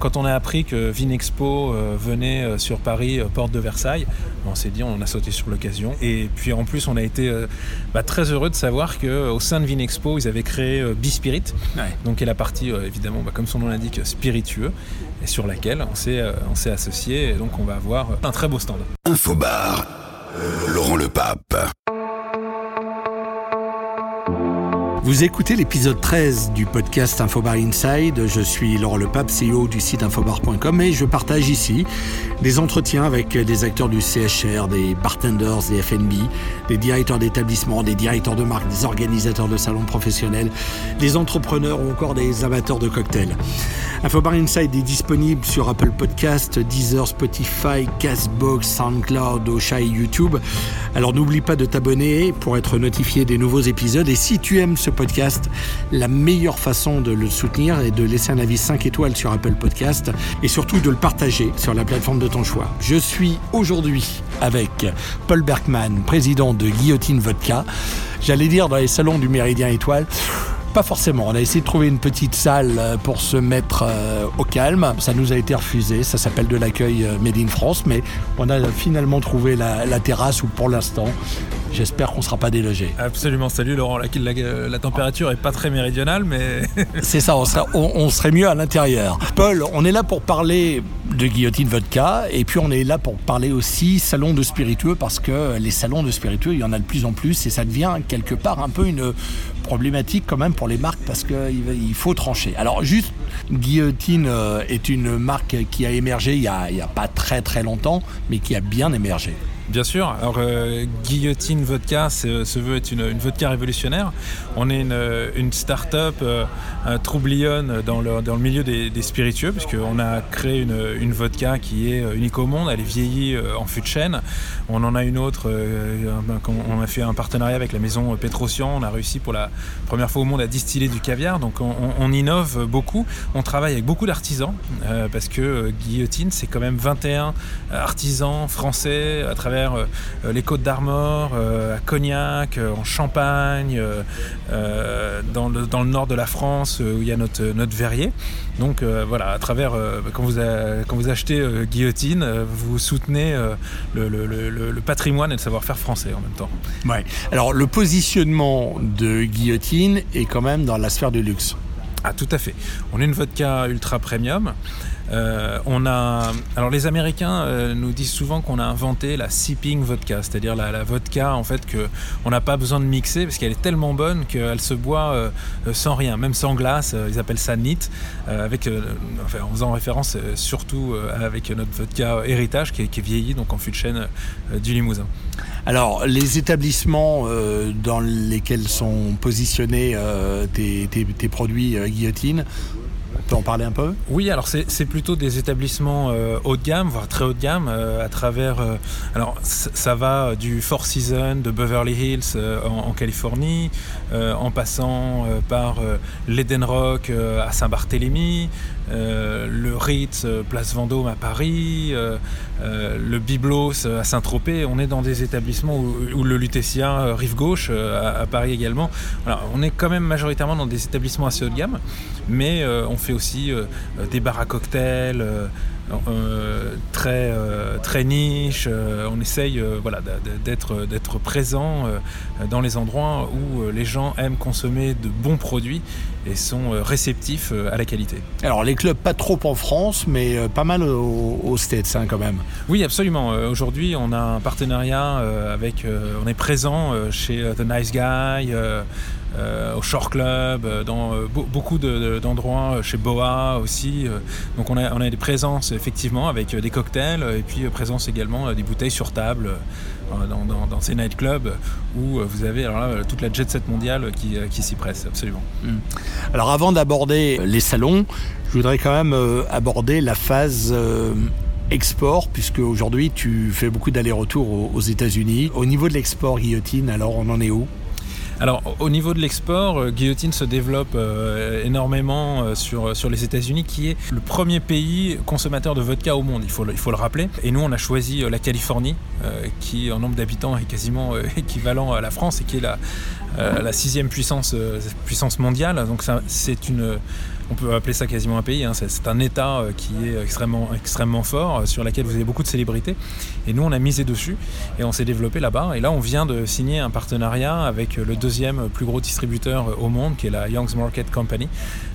Quand on a appris que Vinexpo euh, venait euh, sur Paris, euh, porte de Versailles, on s'est dit on a sauté sur l'occasion. Et puis en plus, on a été bah, très heureux de savoir qu'au sein de Vinexpo, ils avaient créé Bispirit, ouais. donc qui est la partie évidemment, bah, comme son nom l'indique, spiritueux, et sur laquelle on s'est associé. Et donc on va avoir un très beau stand. Infobar, Laurent Le Pape. Vous écoutez l'épisode 13 du podcast Infobar Inside. Je suis Laurent Lepape, CEO du site infobar.com et je partage ici des entretiens avec des acteurs du CHR, des bartenders, des FNB, des directeurs d'établissements, des directeurs de marque, des organisateurs de salons professionnels, des entrepreneurs ou encore des amateurs de cocktails. Infobar Inside est disponible sur Apple Podcast, Deezer, Spotify, Castbox, SoundCloud, Ocha YouTube. Alors n'oublie pas de t'abonner pour être notifié des nouveaux épisodes et si tu aimes ce podcast, la meilleure façon de le soutenir est de laisser un avis 5 étoiles sur Apple Podcast et surtout de le partager sur la plateforme de ton choix. Je suis aujourd'hui avec Paul Berkman, président de Guillotine Vodka. J'allais dire dans les salons du Méridien Étoile. Forcément. On a essayé de trouver une petite salle euh, pour se mettre euh, au calme. Ça nous a été refusé. Ça s'appelle de l'accueil euh, Made in France. Mais on a finalement trouvé la terrasse où pour l'instant, J'espère qu'on ne sera pas délogé. Absolument. Salut Laurent. La, la, la température est pas très méridionale, mais. C'est ça, on serait, on, serait, mieux à l'intérieur. Paul, on est là pour parler de Guillotine Vodka et puis on est là pour parler aussi salon de spiritueux parce que les salons de spiritueux, il y en a de plus en plus et ça devient quelque part un peu une problématique quand même pour les marques parce qu'il faut trancher. Alors juste, Guillotine euh, est une marque qui a émergé il n'y a, a pas très très longtemps, mais qui a bien émergé. Bien sûr. Alors, euh, Guillotine Vodka se veut être une, vodka révolutionnaire. On est une, une start-up euh, troublionne dans le, dans le milieu des, des spiritueux, puisqu'on a créé une, vodka qui est unique au monde. Elle est vieillie euh, en fût de chêne. On en a une autre, euh, on a fait un partenariat avec la maison Petrosian. On a réussi pour la première fois au monde à distiller du caviar. Donc, on, innove beaucoup. On travaille avec beaucoup d'artisans, euh, parce que Guillotine, c'est quand même 21 artisans français à travers euh, les Côtes d'Armor, euh, à Cognac, euh, en Champagne, dans le, nord de la France où il y a notre, verrier. Donc voilà, à travers, quand, vous achetez Guillotine, vous soutenez le, patrimoine et le savoir-faire français en même temps. Ouais. Alors le positionnement de Guillotine est quand même dans la sphère du luxe. Ah tout à fait. On est une vodka ultra premium. Euh, on a, alors les Américains euh, nous disent souvent qu'on a inventé la sipping vodka, c'est-à-dire la, vodka en fait que on n'a pas besoin de mixer parce qu'elle est tellement bonne qu'elle se boit euh, sans rien, même sans glace. ils appellent ça neat, avec, en faisant référence surtout avec notre vodka héritage qui est, qui est vieilli donc en fût de chêne du Limousin. Alors les établissements dans lesquels sont positionnés tes, tes, produits guillotine en parler un peu? Oui, alors c'est plutôt des établissements euh, haut de gamme, voire très haut de gamme, euh, à travers. Euh, alors ça va du Four Seasons de Beverly Hills en, Californie, en passant par l'Eden Rock à Saint-Barthélemy, le Ritz Place Vendôme à Paris, le Biblos à Saint-Tropez. On est dans des établissements où, le Lutetia Rive Gauche à, Paris également. On est quand même majoritairement dans des établissements assez haut de gamme, mais on fait aussi euh, des bars à cocktails euh, euh, très, très niche. on essaye voilà, d'être, d'être présent dans les endroits où les gens aiment consommer de bons produits et sont réceptifs à la qualité. Alors les clubs pas trop en France, mais pas mal aux, aux States hein, quand même. Oui, absolument. Aujourd'hui, on a un partenariat avec, on est présent chez The Nice Guy. Euh, au Shore Club, dans euh, beaucoup d'endroits, de, chez Boa aussi. donc on a, on a des présences effectivement avec des cocktails et puis présence également des bouteilles sur table dans, dans, dans, ces nightclubs où vous avez alors là, toute la jet set mondiale qui, qui s'y presse, absolument. Mmh. Alors avant d'aborder les salons, je voudrais quand même aborder la phase euh, export, puisque aujourd'hui tu fais beaucoup d'allers-retours aux États-Unis. Au niveau de l'export, Guillotine, alors on en est où? Alors, au niveau de l'export, euh, Guillotine se développe euh, énormément euh, sur, les États-Unis, qui est le premier pays consommateur de vodka au monde, il faut, le, rappeler. Et nous, on a choisi la Californie, qui en nombre d'habitants est quasiment équivalent à la France et qui est la, la sixième puissance, puissance mondiale. Donc, c'est une on peut appeler ça quasiment un pays. hein. C'est, un État euh, qui est extrêmement, extrêmement fort, euh, sur lequel vous avez beaucoup de célébrités. Et nous, on a misé dessus et on s'est développé là-bas. Et là, on vient de signer un partenariat avec le deuxième plus gros distributeur au monde, qui est la Young's Market Company, euh,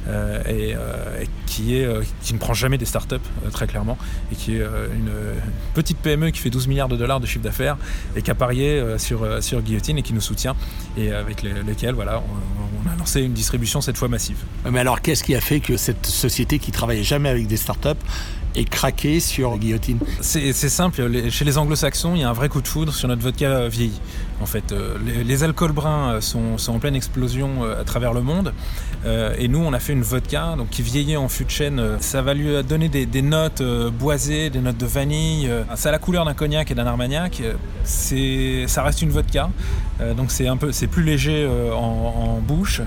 et, euh, et qui, est, euh, qui ne prend jamais des startups, euh, très clairement, et qui est euh, une euh, petite PME qui fait 12 milliards de dollars de chiffre d'affaires et qui a parié euh, sur, euh, sur Guillotine et qui nous soutient, et avec le- lequel voilà, on, on a lancé une distribution cette fois massive. Mais alors, qu'est-ce qui a fait que cette société qui travaillait jamais avec des startups ait craqué sur Guillotine C'est simple, chez les anglo-saxons, il y a un vrai coup de foudre sur notre vodka euh, vieilli. En fait, Euh, les, alcools bruns euh, sont, en pleine explosion euh, à travers le monde. Et nous, on a fait une vodka donc, qui vieillit en fût de chêne. Ça va lui donner des, notes boisées, des notes de vanille. Ça a la couleur d'un cognac et d'un armagnac. Ça reste une vodka. Donc c'est un peu, plus léger en bouche.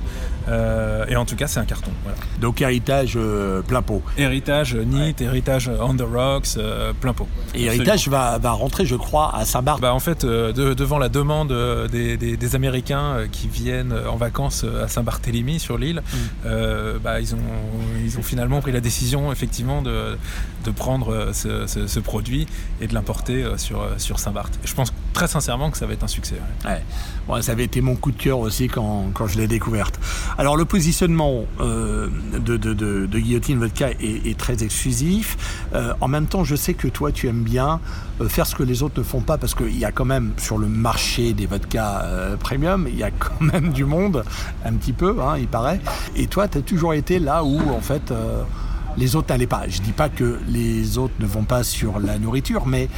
Euh, et en tout cas, c'est un carton. Voilà. Donc, héritage euh, plein pot. Héritage NIT, héritage On the Rocks, euh, plein pot. Et héritage va, va rentrer, je crois, à Saint-Barth. Bah, en fait, de- devant la demande des, des- des Américains qui viennent en vacances à Saint-Barthélemy sur l'île, euh, bah, ils, ont, ils ont finalement pris la décision effectivement de, de prendre ce, ce- ce produit et de l'importer sur, sur Saint-Barth. Je pense très sincèrement que ça va être un succès. ouais. Ça avait été mon coup de cœur aussi quand, quand je l'ai découverte. Alors le positionnement euh, de, Guillotine Vodka est, très exclusif. Euh, en même temps, je sais que toi, tu aimes bien euh, faire ce que les autres ne font pas parce qu'il y a quand même sur le marché des vodkas premium, il y a quand même du monde, un petit peu, hein, il paraît. Et toi, tu as toujours été là où, en fait... les autres n'allaient pas. Je dis pas que les autres ne vont pas sur la nourriture, mais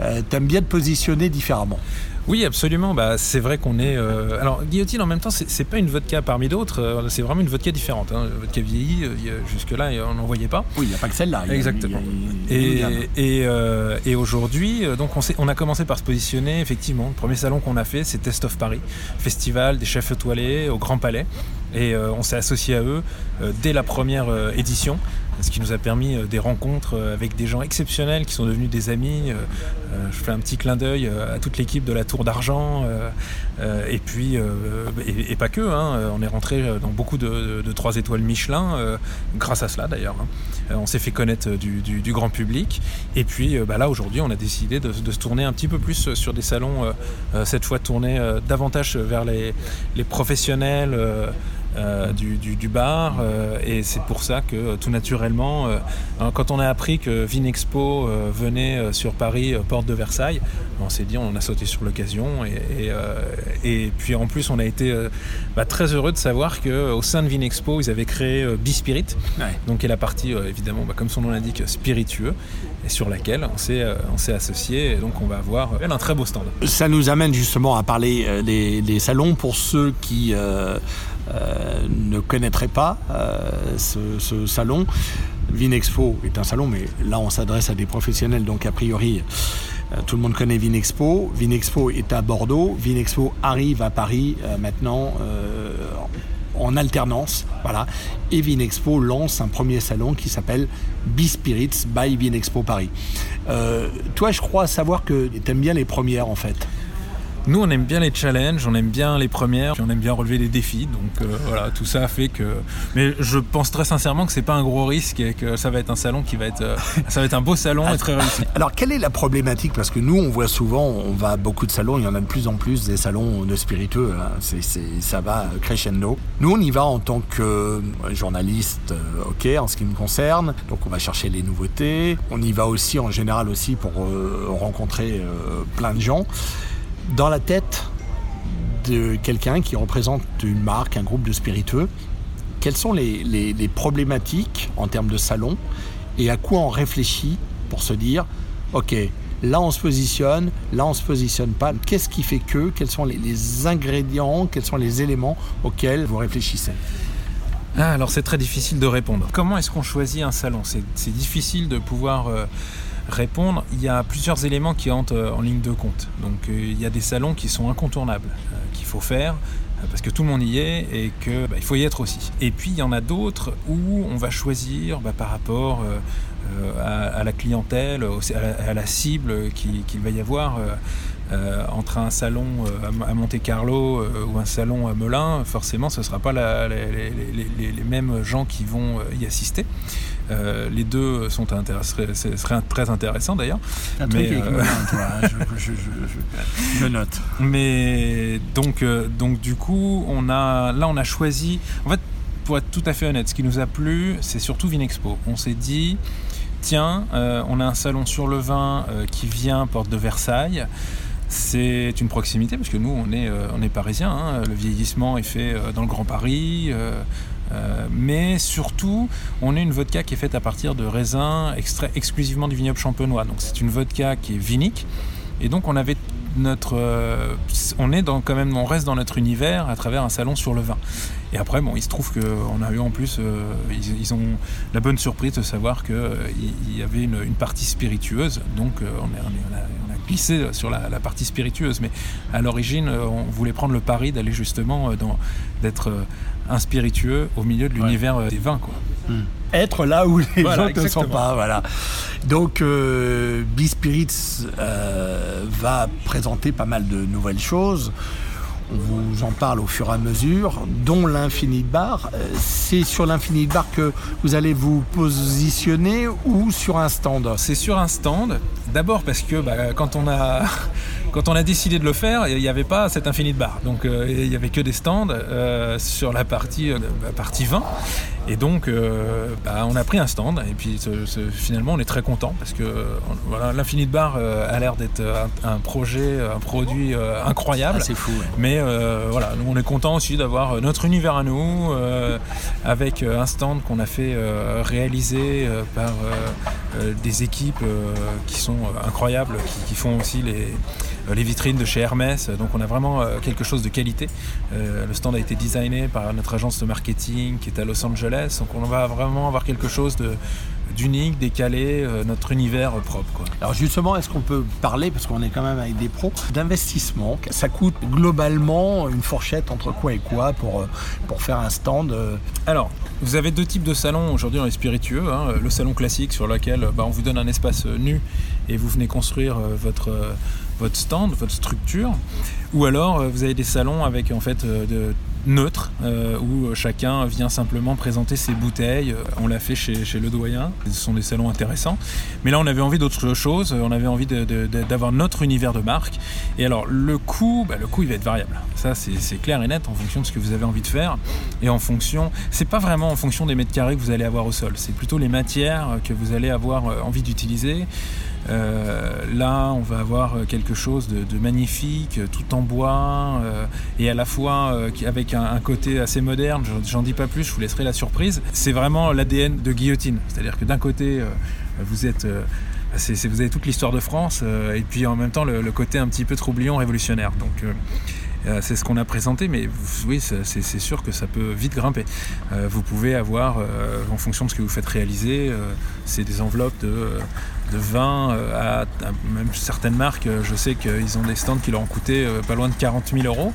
euh, t'aimes bien te positionner différemment. Oui, absolument. Bah, c'est vrai qu'on est. euh, Alors, Guillotine, en même temps, c'est pas une vodka parmi d'autres. euh, C'est vraiment une vodka différente. Hein. Vodka vieillie, euh, jusque-là, on n'en voyait pas. Oui, il n'y a pas que celle-là. Exactement. a-. Et, et, euh, et aujourd'hui, donc on, a commencé par se positionner, effectivement. Le premier salon qu'on a fait, c'est Test of Paris, festival des chefs étoilés au Grand Palais. Et euh, on s'est associé à eux dès la première édition, ce qui nous a permis euh, des rencontres euh, avec des gens exceptionnels qui sont devenus des amis. Euh, je fais un petit clin d'œil à toute l'équipe de la Tour d'Argent. et puis, et, pas que, hein, on est rentré dans beaucoup de, 3 étoiles Michelin, grâce à cela d'ailleurs. hein. On s'est fait connaître du, grand public. Et puis bah là, aujourd'hui, on a décidé de, se tourner un petit peu plus sur des salons, cette fois tourner euh, davantage vers les professionnels. Euh, du, du- du bar euh, et c'est pour ça que euh, tout naturellement euh, hein, quand on a appris que Vinexpo euh, venait sur Paris porte de Versailles on s'est dit on a sauté sur l'occasion et, et, euh, et puis en plus on a été euh, bah, très heureux de savoir que au sein de Vinexpo ils avaient créé Bispirit Ouais. donc qui est la partie évidemment bah, comme son nom l'indique spiritueux et sur laquelle on s'est on s'est associé et donc on va avoir un très beau stand Ça nous amène justement à parler des, des salons pour ceux qui euh, ne connaîtraient pas euh, ce, salon. Vinexpo est un salon, mais là on s'adresse à des professionnels, donc a priori euh, tout le monde connaît Vinexpo. Vinexpo est à Bordeaux. Vinexpo arrive à Paris euh, maintenant euh, en alternance. Voilà. Et Vinexpo lance un premier salon qui s'appelle Bispirits by Vinexpo Paris. Euh, toi, je crois savoir que tu aimes bien les premières en fait. Nous, on aime bien les challenges, on aime bien les premières, on aime bien relever les défis. Donc euh, voilà, tout ça fait que. Mais je pense très sincèrement que c'est pas un gros risque et que ça va être un salon qui va être, euh, ça va être un beau salon et très réussi. Alors, quelle est la problématique? Parce que nous, on voit souvent, on va à beaucoup de salons, il y en a de plus en plus des salons de spiritueux. hein. C'est- ça va crescendo. Nous, on y va en tant que euh, journaliste, ok, en ce qui me concerne. Donc, on va chercher les nouveautés. On y va aussi, en général, aussi pour rencontrer plein de gens. Dans la tête de quelqu'un qui représente une marque, un groupe de spiritueux, quelles sont les, problématiques en termes de salon et à quoi on réfléchit pour se dire, ok, là on se positionne, là on se positionne pas. Qu'est-ce qui fait que Quels sont les, ingrédients Quels sont les éléments auxquels vous réfléchissez? Ah, alors c'est très difficile de répondre. Comment est-ce qu'on choisit un salon? C'est c'est difficile de pouvoir euh, répondre. Il y a plusieurs éléments qui entrent euh, en ligne de compte. Donc euh, il y a des salons qui sont incontournables, euh, qu'il faut faire parce que tout le monde y est et que bah, faut y être aussi. Et puis il y en a d'autres où on va choisir bah, par rapport à, la clientèle, à la, cible qu'il va y avoir. entre un salon à Monte Carlo ou un salon à Melun, forcément, ce ne sera pas les, mêmes gens qui vont y assister. Euh, les deux sont ce serait très intéressant d'ailleurs. Un truc euh... toi, hein, je, je, note. Mais donc, euh, donc du coup, on a, là on a choisi. En fait, pour être tout à fait honnête, ce qui nous a plu, c'est surtout Vinexpo. On s'est dit, tiens, euh, on a un salon sur le vin qui vient porte de Versailles. C'est une proximité parce que nous, on est, on est parisiens. Hein. Le vieillissement est fait dans le Grand Paris. Euh, mais surtout, on est une vodka qui est faite à partir de raisins extraits exclusivement du vignoble champenois. Donc c'est une vodka qui est vinique. Et donc on avait notre, euh, on est dans, quand même, on reste dans notre univers à travers un salon sur le vin. Et après, bon, il se trouve qu'on a eu en plus, euh, ils, ont la bonne surprise de savoir qu'il il y avait une, partie spiritueuse. Donc on, a, glissé sur la, partie spiritueuse. Mais à l'origine, on voulait prendre le pari d'aller justement d'être un spiritueux au milieu de l'univers euh, des vins. Quoi. Hmm. Être là où les gens ne sont pas. Voilà. Donc, euh, B-Spirits euh, va présenter pas mal de nouvelles choses. On vous en parle au fur et à mesure, dont l'Infinite Bar. Euh, c'est sur l'Infinite Bar que vous allez vous positionner ou sur un stand? C'est sur un stand. D'abord parce que bah, quand on a quand on a décidé de le faire, il n'y avait pas cet Infinite Bar. Donc euh, il n'y avait que des stands euh, sur la partie, euh, la partie 20. Et donc bah, on a pris un stand et puis finalement on est très content parce que voilà, l'Infinite Bar a l'air d'être un, projet, un produit incroyable. Ah, c'est fou. Mais voilà, nous on est content aussi d'avoir notre univers à nous avec un stand qu'on a fait réaliser par des équipes qui sont incroyables, qui font aussi les euh, les vitrines de chez Hermès. Donc on a vraiment euh, quelque chose de qualité. Euh, le stand a été designé par notre agence de marketing qui est à Los Angeles. Donc on va vraiment avoir quelque chose de d'unique, décalé, notre univers propre. Quoi. Alors justement, est-ce qu'on peut parler, parce qu'on est quand même avec des pros, d'investissement? Ça coûte globalement une fourchette entre quoi et quoi pour, pour faire un stand Alors, vous avez deux types de salons aujourd'hui dans les spiritueux. Hein. Le salon classique sur lequel bah, on vous donne un espace nu et vous venez construire votre votre stand, votre structure, ou alors euh, vous avez des salons avec en fait euh, de neutres euh, où chacun vient simplement présenter ses bouteilles. On l'a fait chez, chez, Le Doyen. Ce sont des salons intéressants. Mais là, on avait envie d'autre chose. On avait envie d'avoir notre univers de marque. Et alors, le coût, bah, le coût, il va être variable. Ça, c'est clair et net en fonction de ce que vous avez envie de faire. Et en fonction, c'est pas vraiment en fonction des mètres carrés que vous allez avoir au sol. C'est plutôt les matières que vous allez avoir envie d'utiliser. Euh, là, on va avoir euh, quelque chose de, magnifique, tout en bois, euh, et à la fois avec un, côté assez moderne. J'en dis pas plus, je vous laisserai la surprise. C'est vraiment l'ADN de Guillotine. C'est-à-dire que d'un côté, vous êtes vous avez toute l'histoire de France et puis en même temps le, côté un petit peu troublion révolutionnaire. Donc c'est ce qu'on a présenté, mais oui, c'est sûr que ça peut vite grimper. vous pouvez avoir, en fonction de ce que vous faites réaliser, c'est des enveloppes de de vin euh, à, même certaines marques, euh, je sais qu'ils ont des stands qui leur ont coûté euh, pas loin de 40 000 euros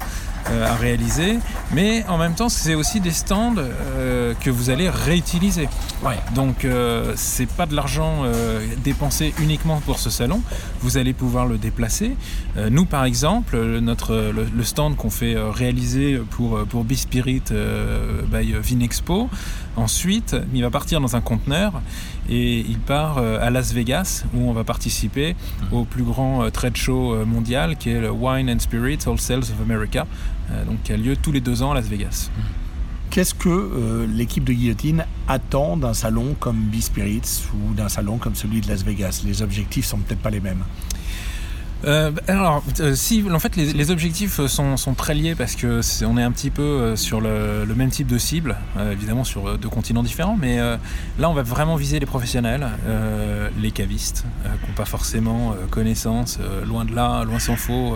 à réaliser, mais en même temps c'est aussi des stands que vous allez réutiliser. Ouais. Donc c'est pas de l'argent dépensé uniquement pour ce salon, vous allez pouvoir le déplacer. nous par exemple, notre, le, stand qu'on fait réaliser pour, pour B-Spirit by Vinexpo, ensuite il va partir dans un conteneur et il part euh, à Las Vegas où on va participer au plus grand euh, trade show euh, mondial qui est le Wine and Spirits All Sales of America, donc qui a lieu tous les deux ans à Las Vegas. Qu'est-ce que l'équipe de Guillotine attend d'un salon comme B-Spirits ou d'un salon comme celui de Las Vegas? Les objectifs sont peut-être pas les mêmes. Euh, alors, euh, si, en fait, les, objectifs sont, très liés parce que est, on est un petit peu euh, sur le, même type de cible, évidemment sur deux continents différents, mais là, on va vraiment viser les professionnels, les cavistes, qui n'ont pas forcément connaissance, loin de là, loin s'en faut,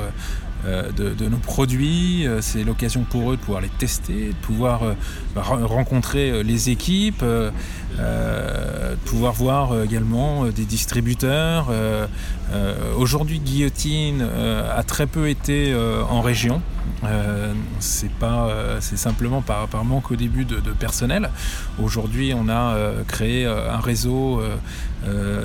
euh, de, nos produits. Euh, c'est l'occasion pour eux de pouvoir les tester, de pouvoir euh, bah, rencontrer les équipes, de pouvoir voir également des distributeurs. Aujourd'hui, Guillotine a très peu été en région. Euh, c'est pas, euh, c'est simplement par, manque au début de, personnel. Aujourd'hui, on a euh, créé un réseau,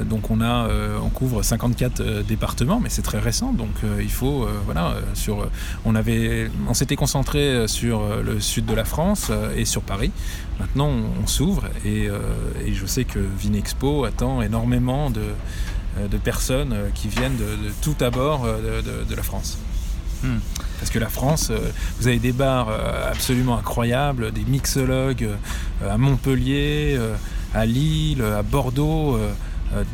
donc on a, on couvre 54 départements, mais c'est très récent, donc il faut, voilà, sur, on avait, on s'était concentré sur le sud de la France et sur Paris. Maintenant, on, s'ouvre et, je sais que Vinexpo attend énormément de, personnes qui viennent de, tout à bord de, de la France. Hmm. Parce que la France, euh, vous avez des bars euh, absolument incroyables, des mixologues euh, à Montpellier, à Lille, à Bordeaux.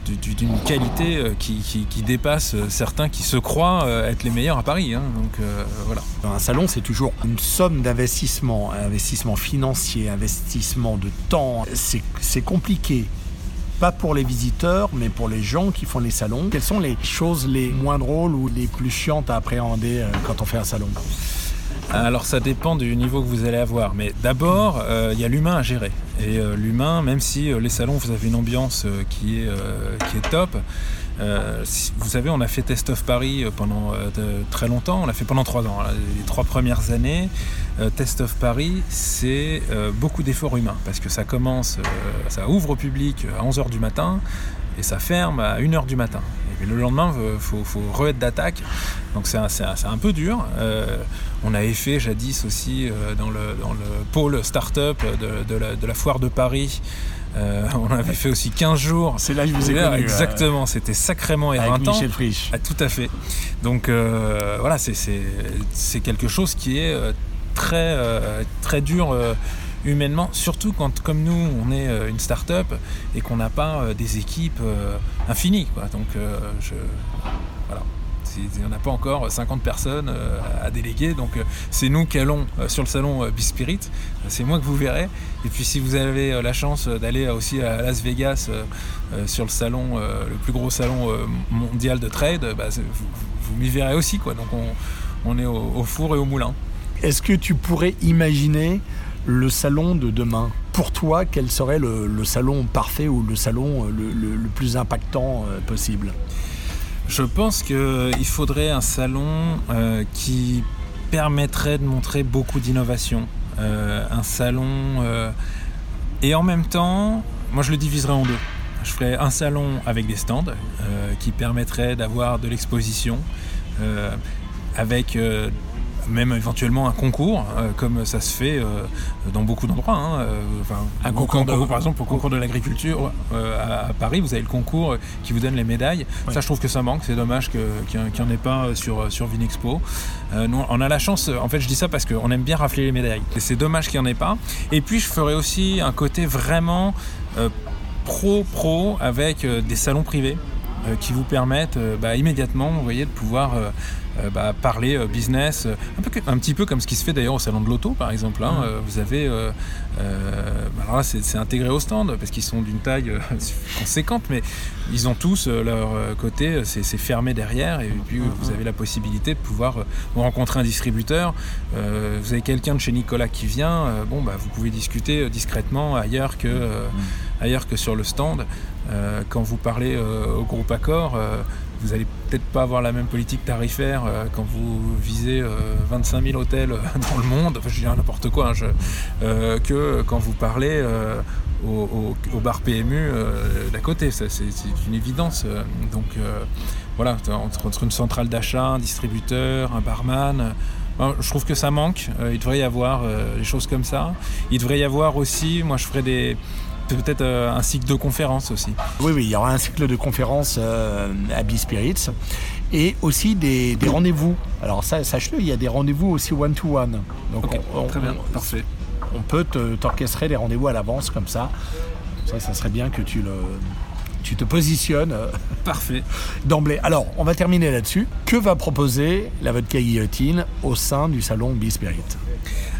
d'une qualité qui, dépasse certains qui se croient être les meilleurs à Paris. Hein. Un salon, c'est toujours une somme d'investissement, investissement financier, investissement de temps. C'est compliqué pas pour les visiteurs, mais pour les gens qui font les salons. Quelles sont les choses les moins drôles ou les plus chiantes à appréhender euh, quand on fait un salon? Alors ça dépend du niveau que vous allez avoir, mais d'abord euh, il y a l'humain à gérer. Et euh, l'humain, même si les salons vous avez une ambiance qui, est, qui est top, vous savez, on a fait Test of Paris pendant très longtemps, on l'a fait pendant trois ans, les trois premières années. Euh, Test of Paris, c'est euh, beaucoup d'efforts humains parce que ça commence, euh, ça ouvre au public à 11h du matin et ça ferme à 1h du matin. Et le lendemain, il faut, re-être d'attaque. Donc c'est un, peu dur. on avait fait jadis aussi dans, le, pôle start-up de, la, foire de Paris. On avait fait aussi 15 jours. C'est là que je vous ai connu, Exactement, c'était sacrément éreintant. Avec Michel Frisch. Ah, tout à fait. Donc voilà, c'est quelque chose qui est très, euh, très dur euh, humainement, surtout quand, comme nous, on est euh, une start-up et qu'on n'a pas des équipes infinies. Quoi. Donc, je. On n'a pas encore 50 personnes à déléguer, donc c'est nous qui allons sur le salon Bispirit. C'est moi que vous verrez. Et puis si vous avez la chance d'aller aussi à Las Vegas sur le salon, le plus gros salon mondial de trade, bah, vous, m'y verrez aussi. Quoi. Donc on, est au four et au moulin. Est-ce que tu pourrais imaginer le salon de demain? Pour toi, quel serait le, salon parfait ou le salon euh, le, plus impactant euh, possible? Je pense qu'il faudrait un salon euh, qui permettrait de montrer beaucoup d'innovation. un salon... et en même temps, moi je le diviserais en deux. Je ferais un salon avec des stands qui permettrait d'avoir de l'exposition, avec même éventuellement un concours, euh, comme ça se fait euh, dans beaucoup d'endroits. Hein, euh, un concours, par exemple, au concours de l'agriculture à, Paris, vous avez le concours qui vous donne les médailles. Ça, je trouve que ça manque. C'est dommage qu'il n'y en ait pas sur, sur Vinexpo. nous, on a la chance, en fait, je dis ça parce qu'on aime bien rafler les médailles. c'est dommage qu'il n'y en ait pas. Et puis, je ferai aussi un côté vraiment pro-pro avec des salons privés qui vous permettent bah, immédiatement, vous voyez, de pouvoir bah, parler euh, business, euh, un, peu, un, petit peu comme ce qui se fait d'ailleurs au salon de l'auto par exemple. Hein. Mmh. vous avez, alors là c'est intégré au stand parce qu'ils sont d'une taille conséquente, mais ils ont tous leur côté, c'est fermé derrière et puis vous avez la possibilité de pouvoir rencontrer un distributeur. vous avez quelqu'un de chez Nicolas qui vient, bon bah vous pouvez discuter discrètement ailleurs que, ailleurs que sur le stand. quand vous parlez au groupe Accor, vous n'allez peut-être pas avoir la même politique tarifaire euh, quand vous visez 25 euh, 000 hôtels euh, dans le monde, je dis n'importe quoi, hein, que quand vous parlez au, bar PMU d'à côté. C'est une évidence. donc voilà, entre, une centrale d'achat, un distributeur, un barman. je trouve que ça manque. il devrait y avoir des choses comme ça. Il devrait y avoir aussi, moi je ferais des, peut-être euh, un cycle de conférences aussi. Oui, oui, il y aura un cycle de conférences euh, à B-Spirits et aussi des, rendez-vous. Alors ça, sache-le, il y a des rendez-vous aussi one-to-one. Donc très bien, parfait. On peut t'orchestrer des rendez-vous à l'avance comme ça. Ça, ça serait bien que tu le, tu te positionnes. Euh, parfait. D'emblée. Alors, on va terminer là-dessus. Que va proposer la vodka guillotine au sein du salon B-Spirit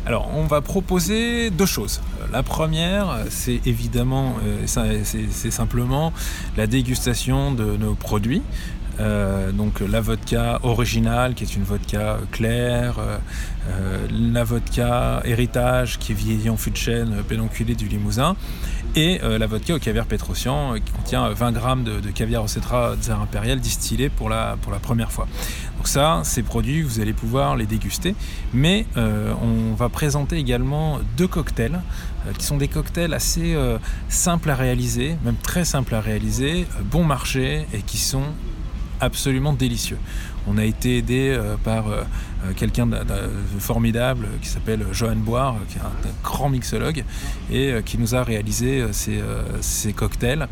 alors, on va proposer deux choses. La première, c'est évidemment, euh, c'est simplement la dégustation de nos produits. Donc la vodka originale, qui est une vodka claire, la vodka héritage, qui est vieillie en fût de chêne, pédonculée du Limousin, et la vodka au caviar pétrocian, qui contient 20 grammes de, caviar au cétra tsar impérial distillé pour la, pour la première fois. Donc ça, ces produits, vous allez pouvoir les déguster, mais on va présenter également deux cocktails euh, qui sont des cocktails assez euh, simples à réaliser, même très simples à réaliser, euh, bon marché et qui sont absolument délicieux. On a été aidé par quelqu'un de, formidable qui s'appelle Johan Boire, qui est un, grand mixologue, et qui nous a réalisé ces, cocktails.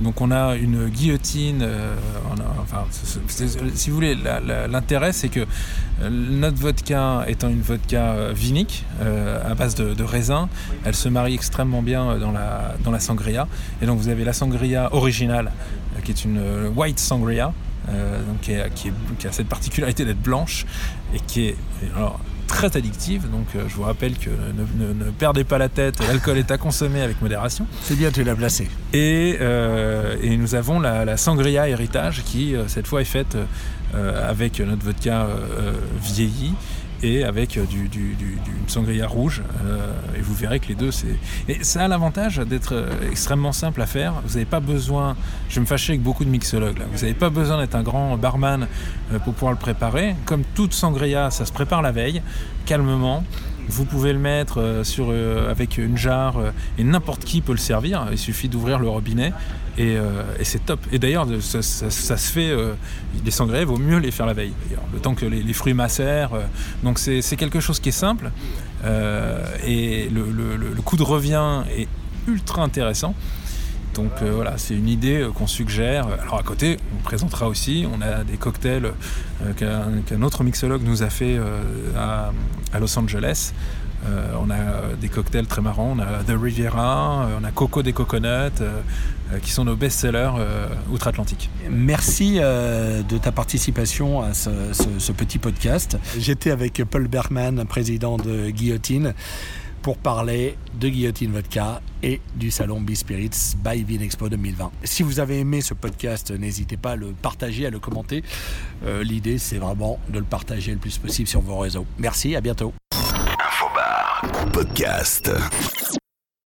donc on a une guillotine, si vous voulez, l'intérêt c'est que notre vodka étant une vodka vinique à base de, de, raisin, elle se marie extrêmement bien dans la, dans la sangria. Et donc vous avez la sangria originale qui est une white sangria, euh, donc qui, a cette particularité d'être blanche et qui est alors, très addictive. Donc euh, je vous rappelle que ne, perdez pas la tête, l'alcool est à consommer avec modération. C'est bien, tu l'as placé. Et, euh, et, nous avons la, sangria héritage qui cette fois est faite avec notre vodka vieilli et avec euh, du, du, une sangria rouge. Euh, et vous verrez que les deux, c'est. Et ça a l'avantage d'être euh, extrêmement simple à faire. Vous n'avez pas besoin. Je vais me fâcher avec beaucoup de mixologues. Là. Vous n'avez pas besoin d'être un grand barman pour pouvoir le préparer. Comme toute sangria, ça se prépare la veille, calmement. Vous pouvez le mettre euh, sur, euh, avec une jarre euh, et n'importe qui peut le servir. Il suffit d'ouvrir le robinet et, c'est top. Et d'ailleurs, ça, se fait. les sangrias, il vaut mieux les faire la veille, le temps que les, fruits macèrent. donc c'est quelque chose qui est simple et le, le, coût de revient est ultra intéressant. Donc voilà, c'est une idée qu'on suggère. Alors à côté, on présentera aussi, on a des cocktails qu'un autre mixologue nous a fait à, à Los Angeles. Euh, on a des cocktails très marrants, on a The Riviera, euh, on a Coco des Coconuts, euh, qui sont nos best-sellers outre-Atlantique. Merci de ta participation à ce, petit podcast. J'étais avec Paul Bergman, président de Guillotine, pour parler de Guillotine Vodka et du salon B-Spirits by Expo 2020. Si vous avez aimé ce podcast, n'hésitez pas à le partager, à le commenter. L'idée, c'est vraiment de le partager le plus possible sur vos réseaux. Merci, à bientôt. Podcast.